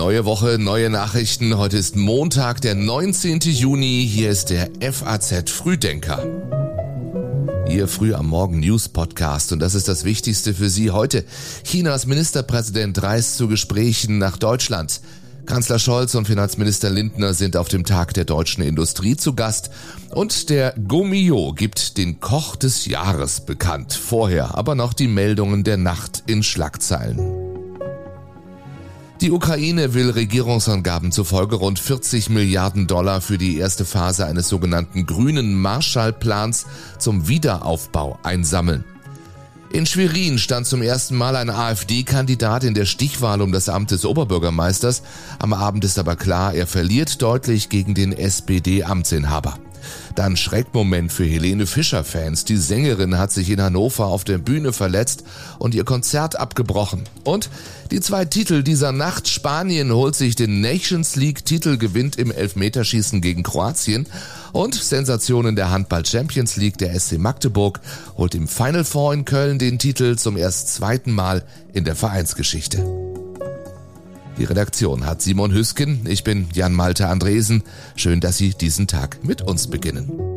Neue Woche, neue Nachrichten. Heute ist Montag, der 19. Juni. Hier ist der FAZ Frühdenker. Ihr früh am Morgen News Podcast und das ist das Wichtigste für Sie heute. Chinas Ministerpräsident reist zu Gesprächen nach Deutschland. Kanzler Scholz und Finanzminister Lindner sind auf dem Tag der deutschen Industrie zu Gast und der Gomio gibt den Koch des Jahres bekannt. Vorher aber noch die Meldungen der Nacht in Schlagzeilen. Die Ukraine will Regierungsangaben zufolge rund 40 Milliarden Dollar für die erste Phase eines sogenannten grünen Marshallplans zum Wiederaufbau einsammeln. In Schwerin stand zum ersten Mal ein AfD-Kandidat in der Stichwahl um das Amt des Oberbürgermeisters. Am Abend ist aber klar, er verliert deutlich gegen den SPD-Amtsinhaber. Dann Schreckmoment für Helene Fischer-Fans. Die Sängerin hat sich in Hannover auf der Bühne verletzt und ihr Konzert abgebrochen. Und die zwei Titel dieser Nacht. Spanien holt sich den Nations League-Titel, gewinnt im Elfmeterschießen gegen Kroatien. Und Sensationen der Handball Champions League. Der SC Magdeburg holt im Final Four in Köln den Titel zum erst zweiten Mal in der Vereinsgeschichte. Die Redaktion hat Simon Hüsken. Ich bin Jan Malte Andresen. Schön, dass Sie diesen Tag mit uns beginnen.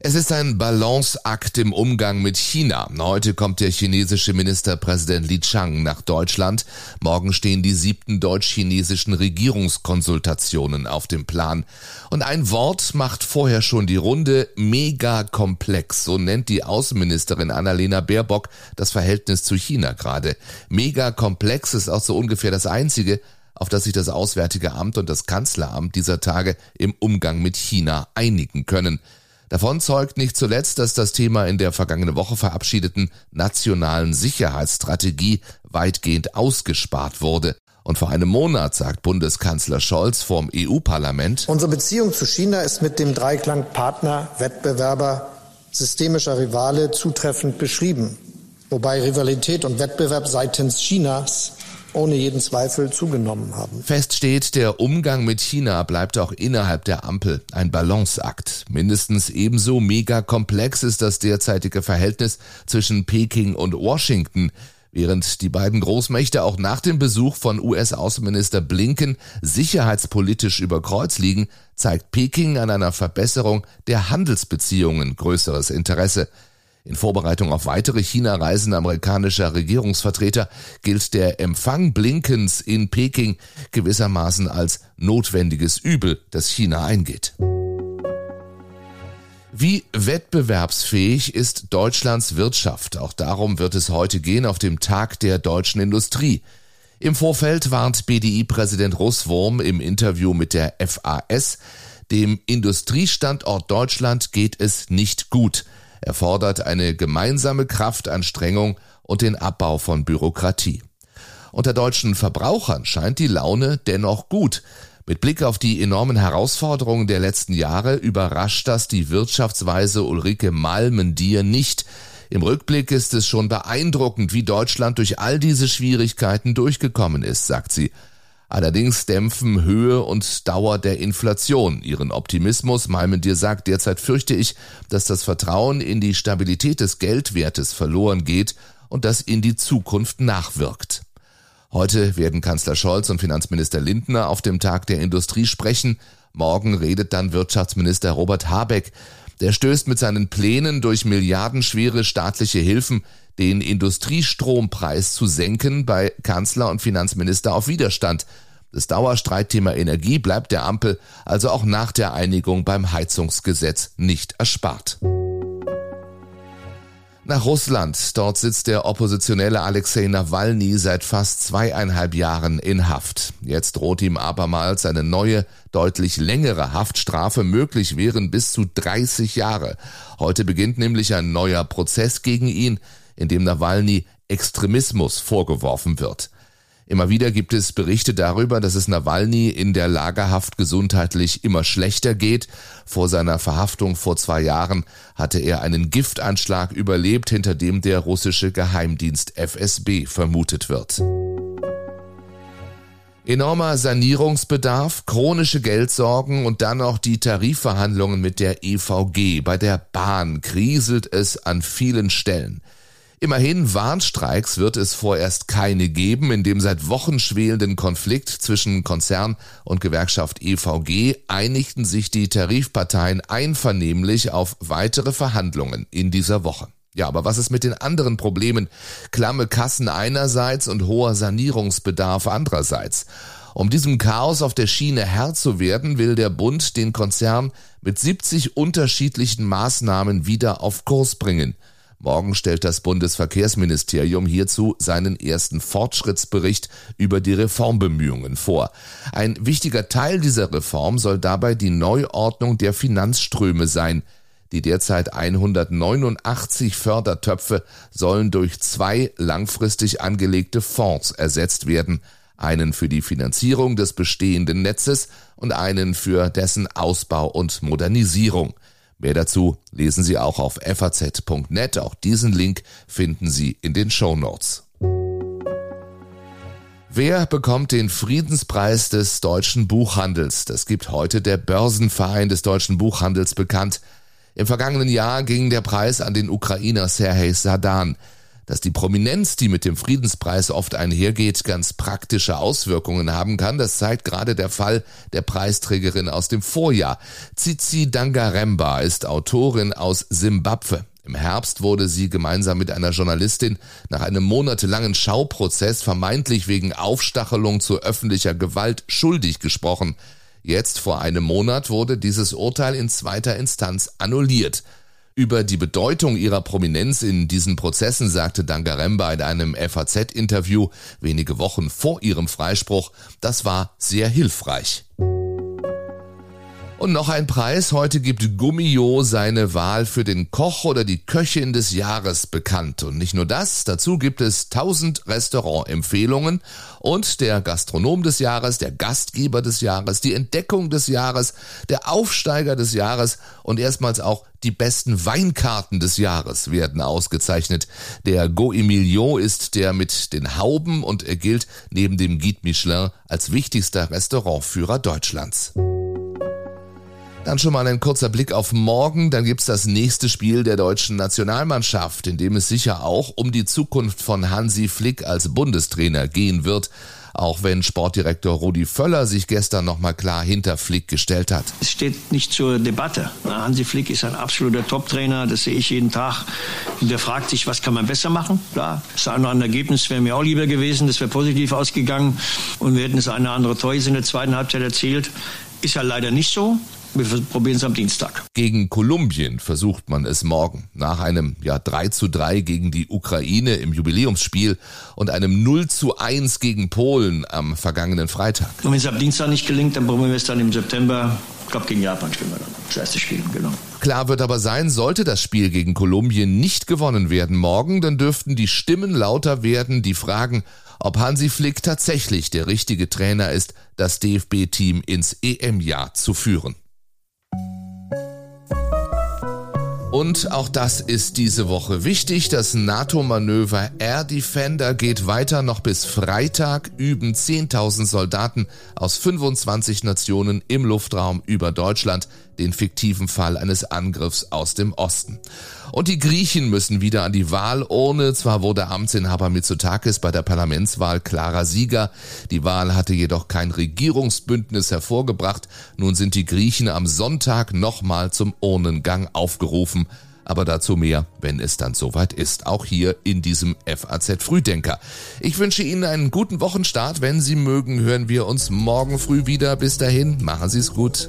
Es ist ein Balanceakt im Umgang mit China. Heute kommt der chinesische Ministerpräsident Li Chang nach Deutschland. Morgen stehen die siebten deutsch-chinesischen Regierungskonsultationen auf dem Plan. Und ein Wort macht vorher schon die Runde. Megakomplex. So nennt die Außenministerin Annalena Baerbock das Verhältnis zu China gerade. Megakomplex ist auch so ungefähr das einzige, auf das sich das Auswärtige Amt und das Kanzleramt dieser Tage im Umgang mit China einigen können. Davon zeugt nicht zuletzt, dass das Thema in der vergangene Woche verabschiedeten nationalen Sicherheitsstrategie weitgehend ausgespart wurde. Und vor einem Monat sagt Bundeskanzler Scholz vorm EU-Parlament, Unsere Beziehung zu China ist mit dem Dreiklang Partner, Wettbewerber, systemischer Rivale zutreffend beschrieben, wobei Rivalität und Wettbewerb seitens Chinas ohne jeden Zweifel zugenommen haben. Fest steht, der Umgang mit China bleibt auch innerhalb der Ampel ein Balanceakt. Mindestens ebenso mega komplex ist das derzeitige Verhältnis zwischen Peking und Washington. Während die beiden Großmächte auch nach dem Besuch von US-Außenminister Blinken sicherheitspolitisch über Kreuz liegen, zeigt Peking an einer Verbesserung der Handelsbeziehungen größeres Interesse. In Vorbereitung auf weitere China-Reisen amerikanischer Regierungsvertreter gilt der Empfang Blinkens in Peking gewissermaßen als notwendiges Übel, das China eingeht. Wie wettbewerbsfähig ist Deutschlands Wirtschaft? Auch darum wird es heute gehen auf dem Tag der deutschen Industrie. Im Vorfeld warnt BDI-Präsident Russwurm im Interview mit der FAS, dem Industriestandort Deutschland geht es nicht gut. Er fordert eine gemeinsame Kraftanstrengung und den Abbau von Bürokratie. Unter deutschen Verbrauchern scheint die Laune dennoch gut. Mit Blick auf die enormen Herausforderungen der letzten Jahre überrascht das die Wirtschaftsweise Ulrike Malmendier nicht. Im Rückblick ist es schon beeindruckend, wie Deutschland durch all diese Schwierigkeiten durchgekommen ist, sagt sie. Allerdings dämpfen Höhe und Dauer der Inflation ihren Optimismus. Malmendier sagt, derzeit fürchte ich, dass das Vertrauen in die Stabilität des Geldwertes verloren geht und das in die Zukunft nachwirkt. Heute werden Kanzler Scholz und Finanzminister Lindner auf dem Tag der Industrie sprechen. Morgen redet dann Wirtschaftsminister Robert Habeck. Der stößt mit seinen Plänen durch milliardenschwere staatliche Hilfen den Industriestrompreis zu senken bei Kanzler und Finanzminister auf Widerstand. Das Dauerstreitthema Energie bleibt der Ampel also auch nach der Einigung beim Heizungsgesetz nicht erspart. Nach Russland. Dort sitzt der Oppositionelle Alexei Nawalny seit fast zweieinhalb Jahren in Haft. Jetzt droht ihm abermals eine neue, deutlich längere Haftstrafe. Möglich wären bis zu 30 Jahre. Heute beginnt nämlich ein neuer Prozess gegen ihn, in dem Nawalny Extremismus vorgeworfen wird. Immer wieder gibt es Berichte darüber, dass es Nawalny in der Lagerhaft gesundheitlich immer schlechter geht. Vor seiner Verhaftung vor zwei Jahren hatte er einen Giftanschlag überlebt, hinter dem der russische Geheimdienst FSB vermutet wird. Enormer Sanierungsbedarf, chronische Geldsorgen und dann noch die Tarifverhandlungen mit der EVG. Bei der Bahn kriselt es an vielen Stellen. Immerhin Warnstreiks wird es vorerst keine geben. In dem seit Wochen schwelenden Konflikt zwischen Konzern und Gewerkschaft EVG einigten sich die Tarifparteien einvernehmlich auf weitere Verhandlungen in dieser Woche. Ja, aber was ist mit den anderen Problemen? Klamme Kassen einerseits und hoher Sanierungsbedarf andererseits. Um diesem Chaos auf der Schiene Herr zu werden, will der Bund den Konzern mit 70 unterschiedlichen Maßnahmen wieder auf Kurs bringen. Morgen stellt das Bundesverkehrsministerium hierzu seinen ersten Fortschrittsbericht über die Reformbemühungen vor. Ein wichtiger Teil dieser Reform soll dabei die Neuordnung der Finanzströme sein. Die derzeit 189 Fördertöpfe sollen durch zwei langfristig angelegte Fonds ersetzt werden, einen für die Finanzierung des bestehenden Netzes und einen für dessen Ausbau und Modernisierung. Mehr dazu lesen Sie auch auf faz.net. Auch diesen Link finden Sie in den Show Notes. Wer bekommt den Friedenspreis des deutschen Buchhandels? Das gibt heute der Börsenverein des deutschen Buchhandels bekannt. Im vergangenen Jahr ging der Preis an den Ukrainer Serhej Sadan. Dass die Prominenz, die mit dem Friedenspreis oft einhergeht, ganz praktische Auswirkungen haben kann, das zeigt gerade der Fall der Preisträgerin aus dem Vorjahr. Tsitsi Dangaremba ist Autorin aus Simbabwe. Im Herbst wurde sie gemeinsam mit einer Journalistin nach einem monatelangen Schauprozess vermeintlich wegen Aufstachelung zu öffentlicher Gewalt schuldig gesprochen. Jetzt vor einem Monat wurde dieses Urteil in zweiter Instanz annulliert. Über die Bedeutung ihrer Prominenz in diesen Prozessen sagte Dangaremba in einem FAZ-Interview wenige Wochen vor ihrem Freispruch, das war sehr hilfreich. Und noch ein Preis. Heute gibt Gummio seine Wahl für den Koch oder die Köchin des Jahres bekannt. Und nicht nur das, dazu gibt es 1000 Restaurantempfehlungen und der Gastronom des Jahres, der Gastgeber des Jahres, die Entdeckung des Jahres, der Aufsteiger des Jahres und erstmals auch die besten Weinkarten des Jahres werden ausgezeichnet. Der Go Emilio ist der mit den Hauben und er gilt neben dem Guide Michelin als wichtigster Restaurantführer Deutschlands. Dann schon mal ein kurzer Blick auf morgen. Dann gibt's das nächste Spiel der deutschen Nationalmannschaft, in dem es sicher auch um die Zukunft von Hansi Flick als Bundestrainer gehen wird. Auch wenn Sportdirektor Rudi Völler sich gestern nochmal klar hinter Flick gestellt hat. Es steht nicht zur Debatte. Hansi Flick ist ein absoluter Top-Trainer, das sehe ich jeden Tag. Und der fragt sich, was kann man besser machen? Klar, das eine oder andere Ergebnis wäre mir auch lieber gewesen, das wäre positiv ausgegangen und wir hätten das eine oder andere Toys in der zweiten Halbzeit erzielt. Ist ja leider nicht so. Wir probieren es am Dienstag. Gegen Kolumbien versucht man es morgen. Nach einem ja 3 zu 3 gegen die Ukraine im Jubiläumsspiel und einem 0 zu 1 gegen Polen am vergangenen Freitag. Und wenn es am Dienstag nicht gelingt, dann probieren wir es dann im September. Ich glaube, gegen Japan spielen wir dann das erste Spiel, genau. Klar wird aber sein, sollte das Spiel gegen Kolumbien nicht gewonnen werden morgen, dann dürften die Stimmen lauter werden, die fragen, ob Hansi Flick tatsächlich der richtige Trainer ist, das DFB-Team ins EM-Jahr zu führen. Und auch das ist diese Woche wichtig. Das NATO-Manöver Air Defender geht weiter. Noch bis Freitag üben 10.000 Soldaten aus 25 Nationen im Luftraum über Deutschland den fiktiven Fall eines Angriffs aus dem Osten. Und die Griechen müssen wieder an die Wahlurne. Zwar wurde Amtsinhaber Mitsotakis bei der Parlamentswahl klarer Sieger. Die Wahl hatte jedoch kein Regierungsbündnis hervorgebracht. Nun sind die Griechen am Sonntag nochmal zum Urnengang aufgerufen. Aber dazu mehr, wenn es dann soweit ist. Auch hier in diesem FAZ Frühdenker. Ich wünsche Ihnen einen guten Wochenstart. Wenn Sie mögen, hören wir uns morgen früh wieder. Bis dahin, machen Sie es gut.